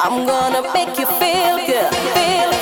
I'm gonna make you feel good, feel good.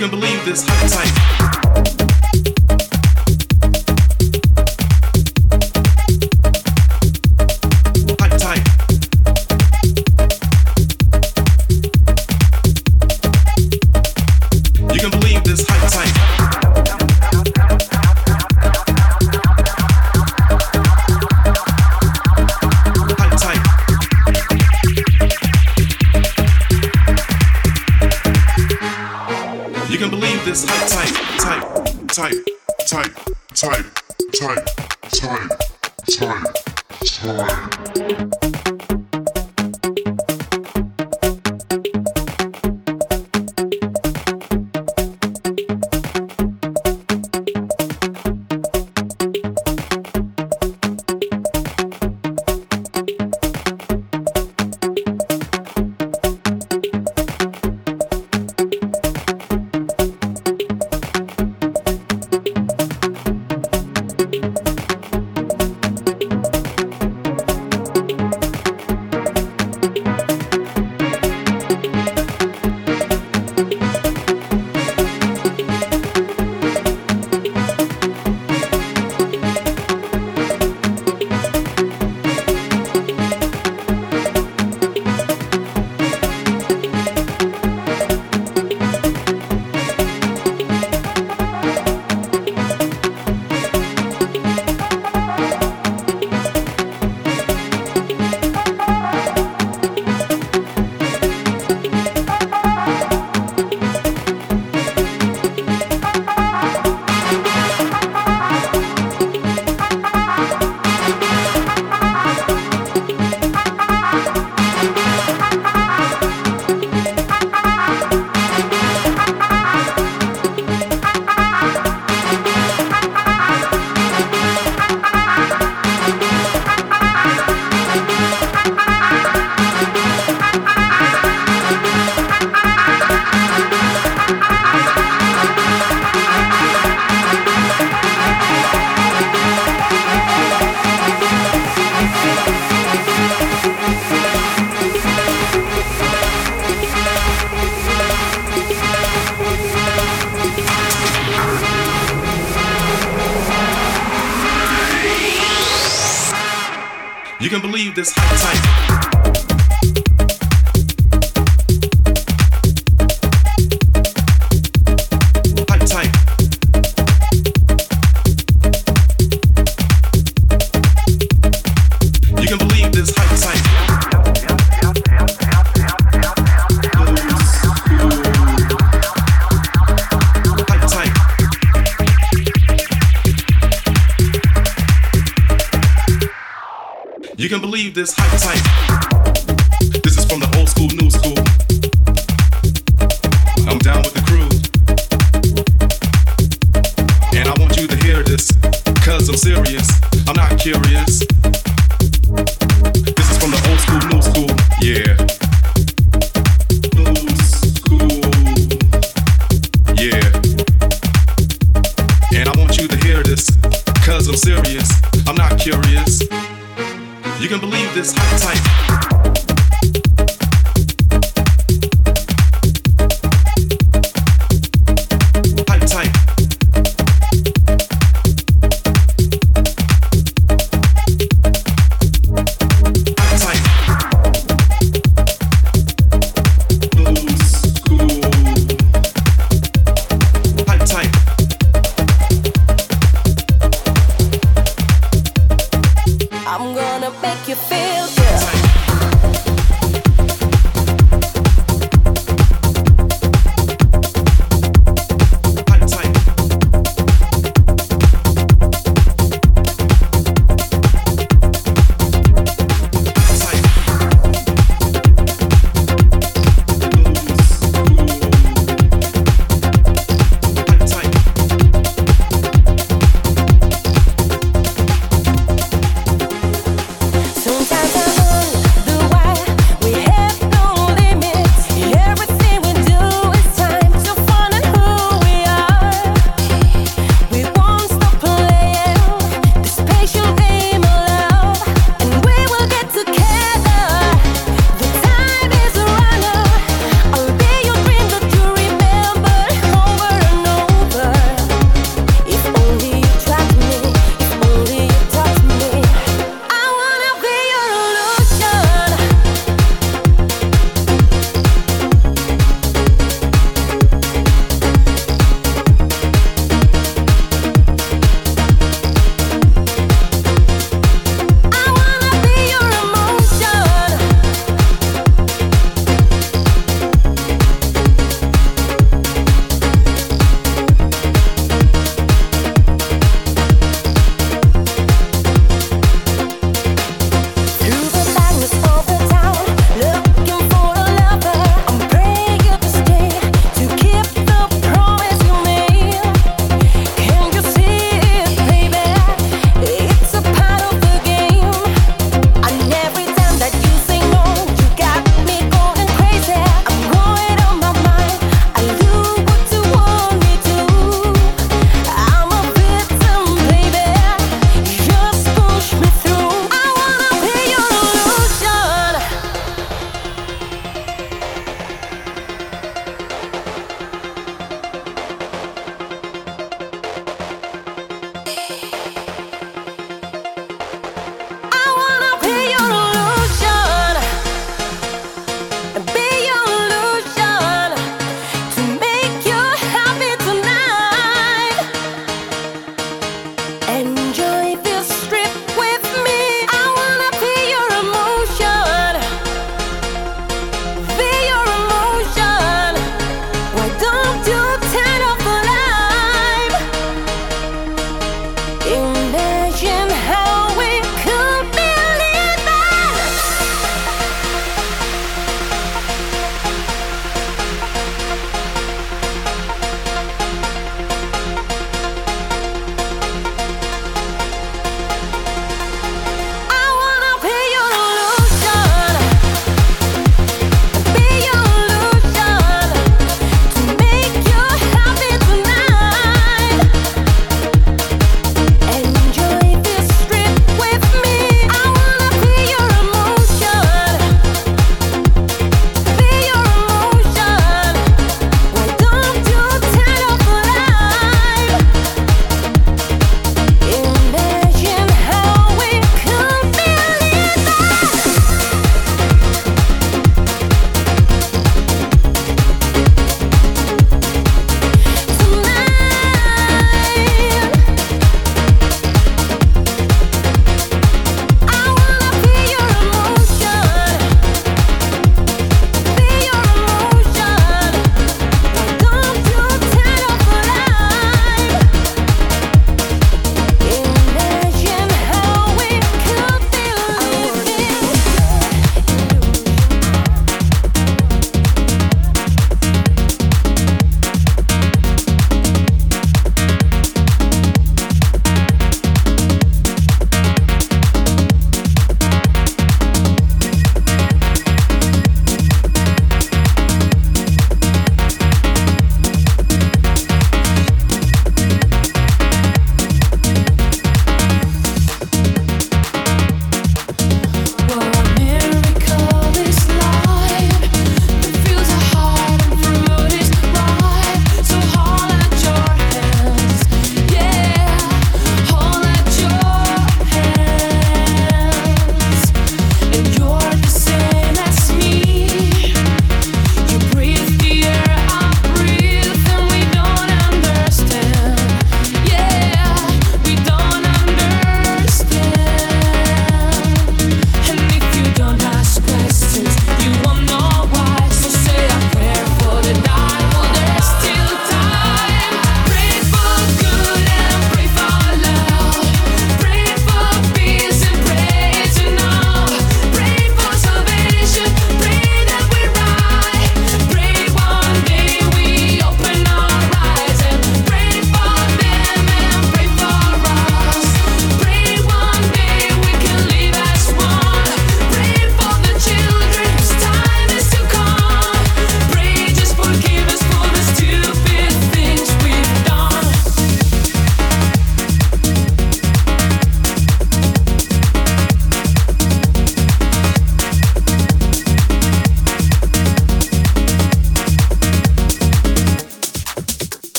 can believe this hype type.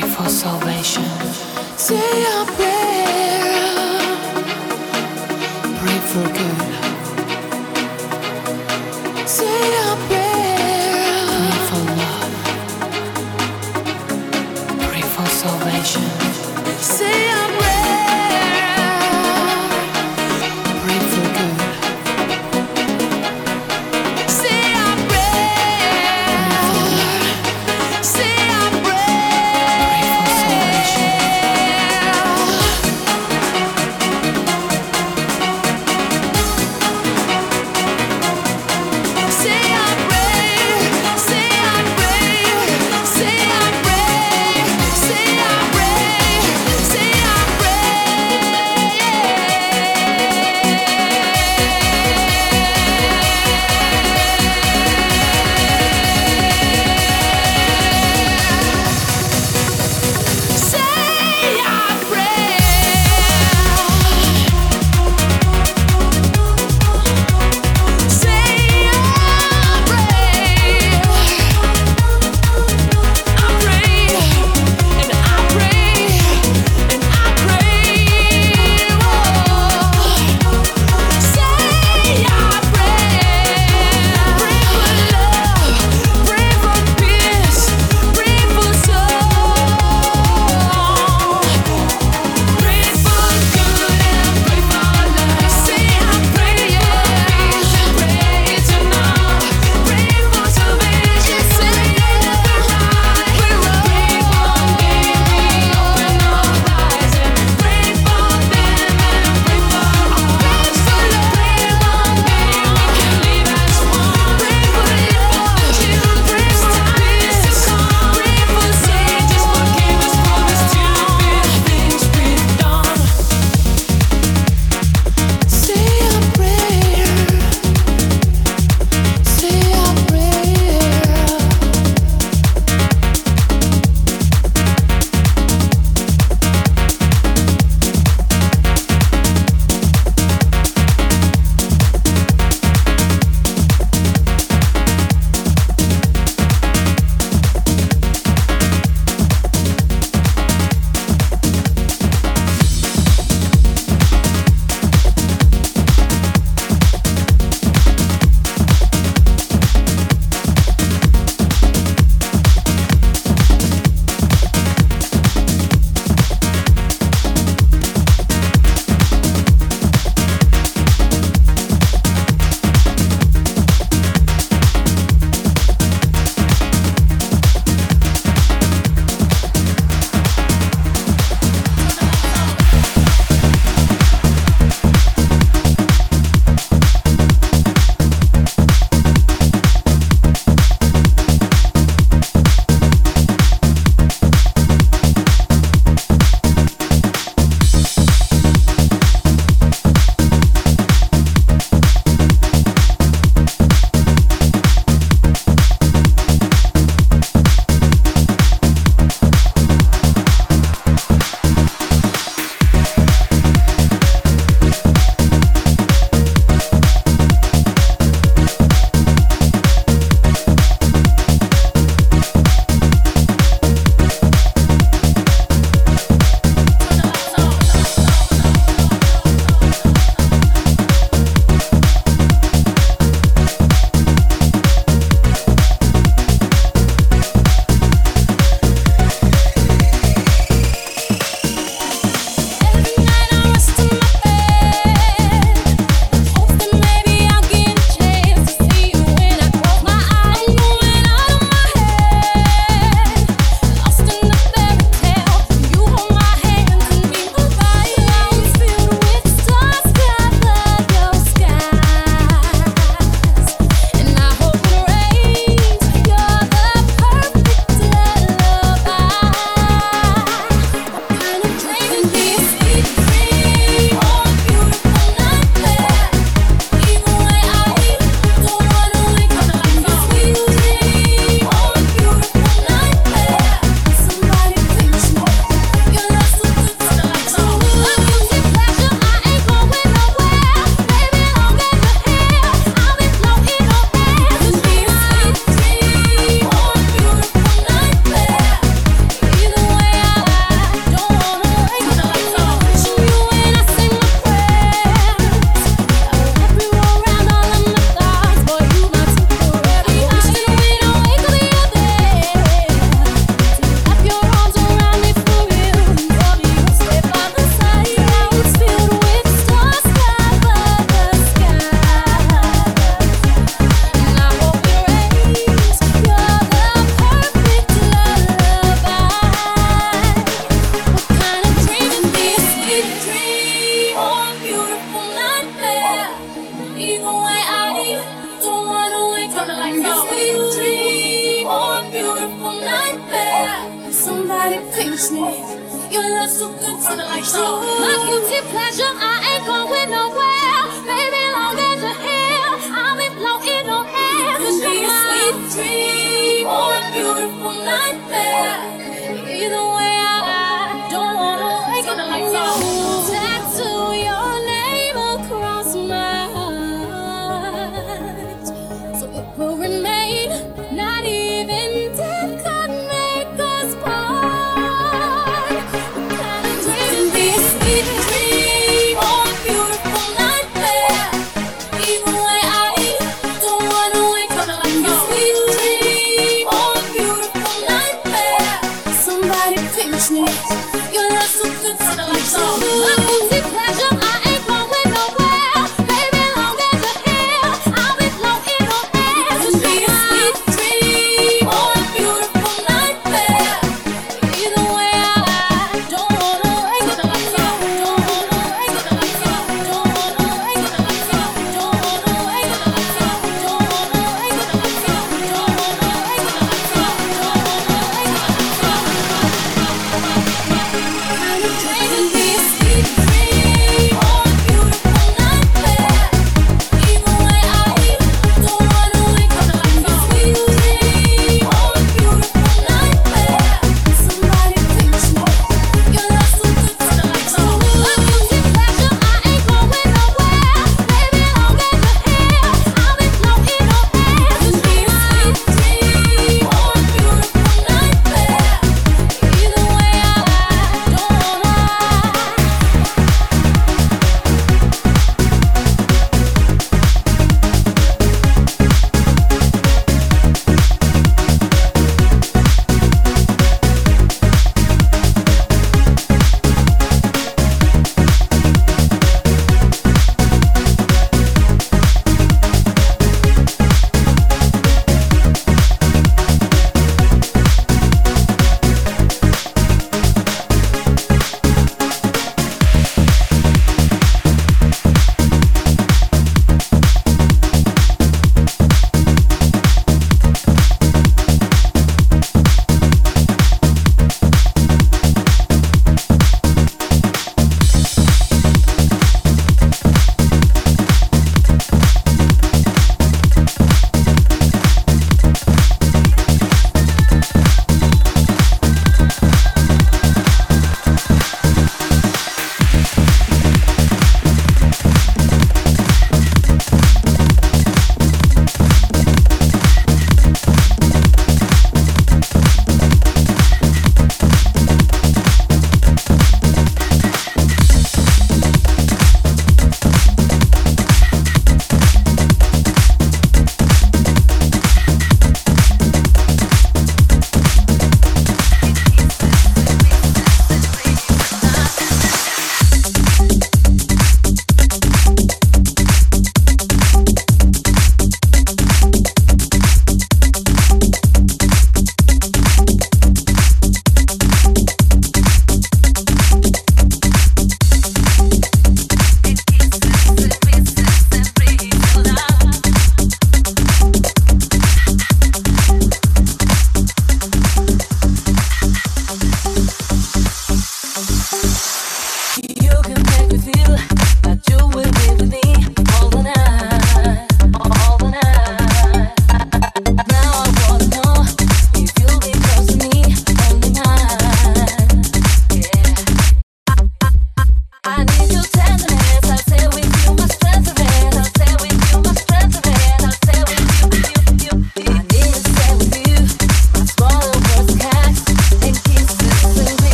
pray for salvation. Say a prayer. Pray for good. Say a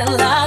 and love.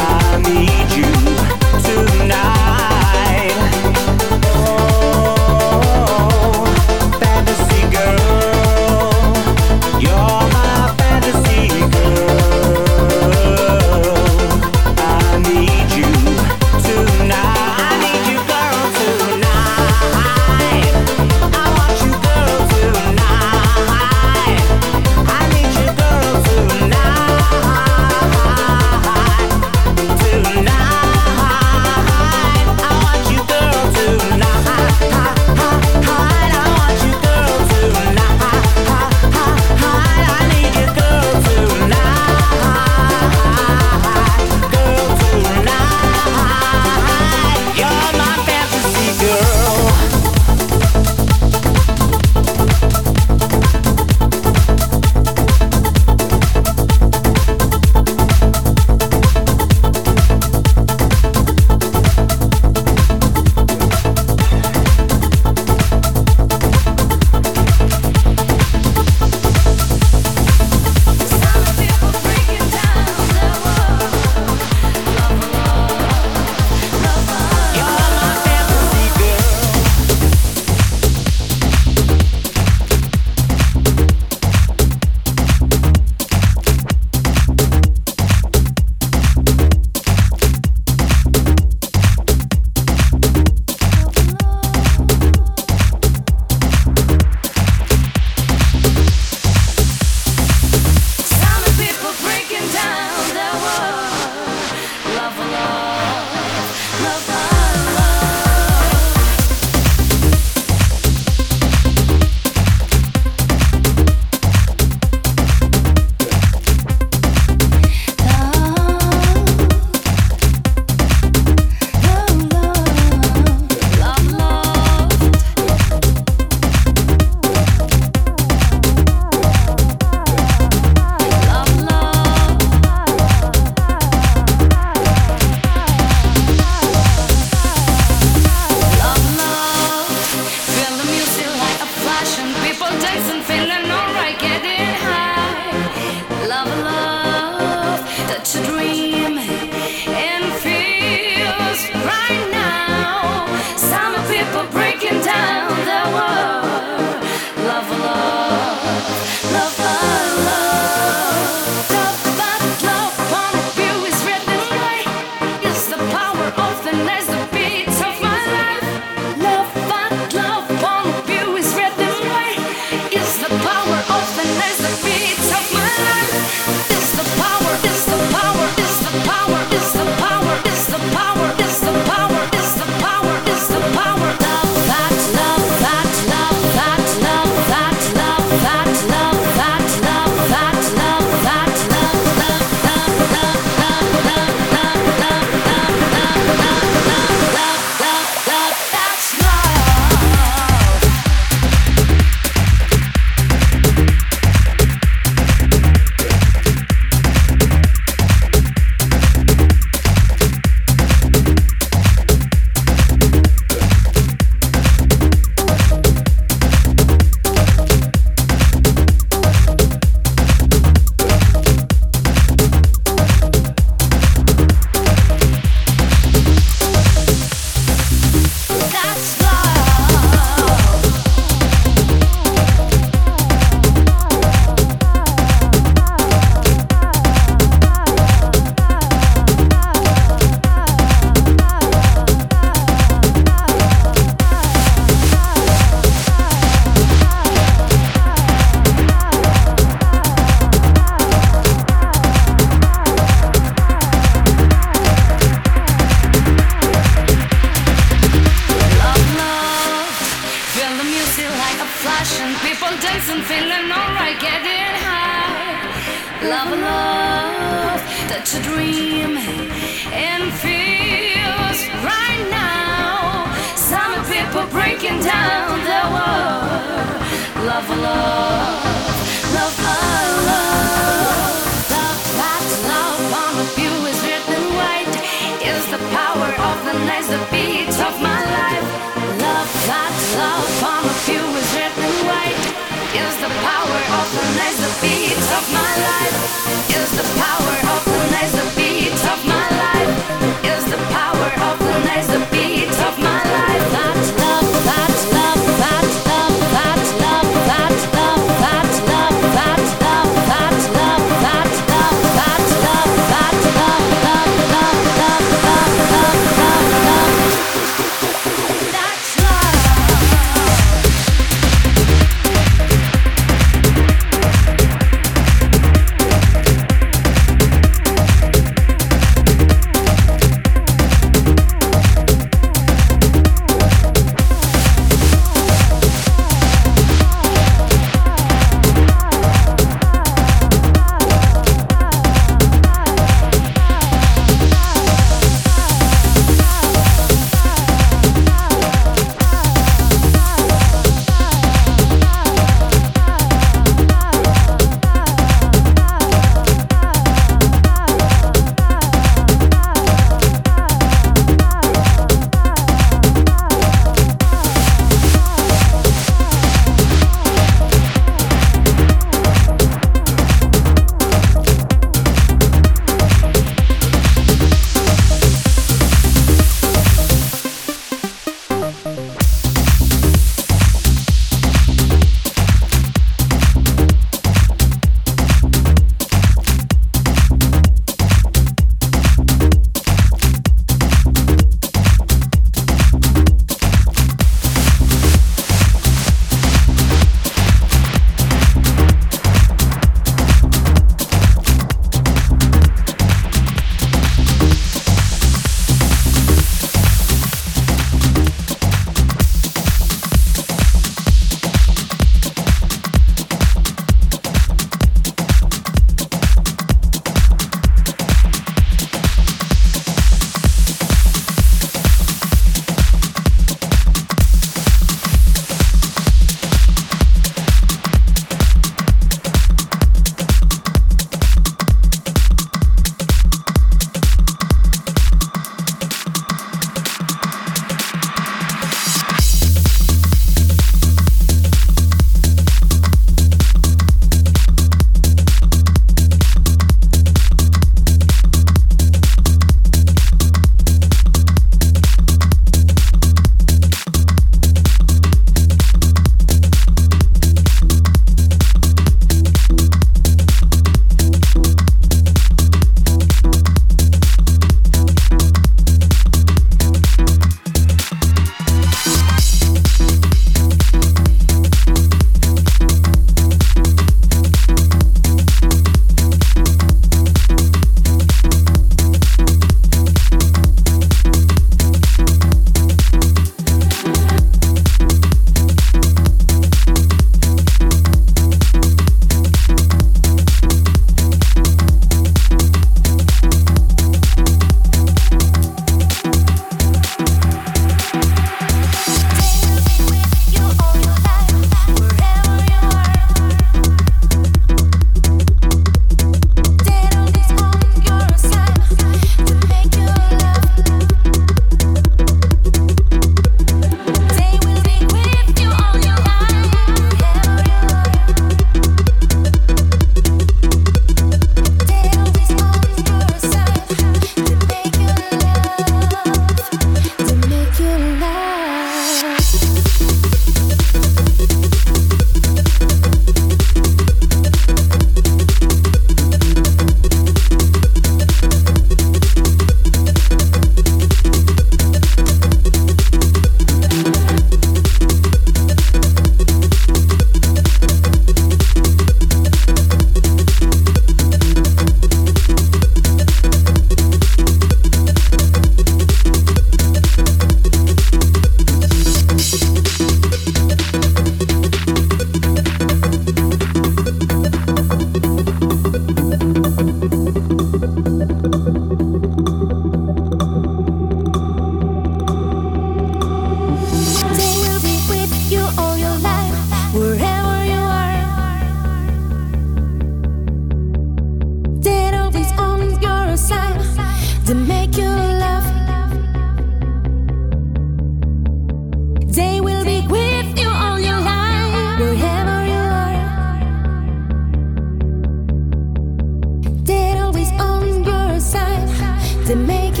To make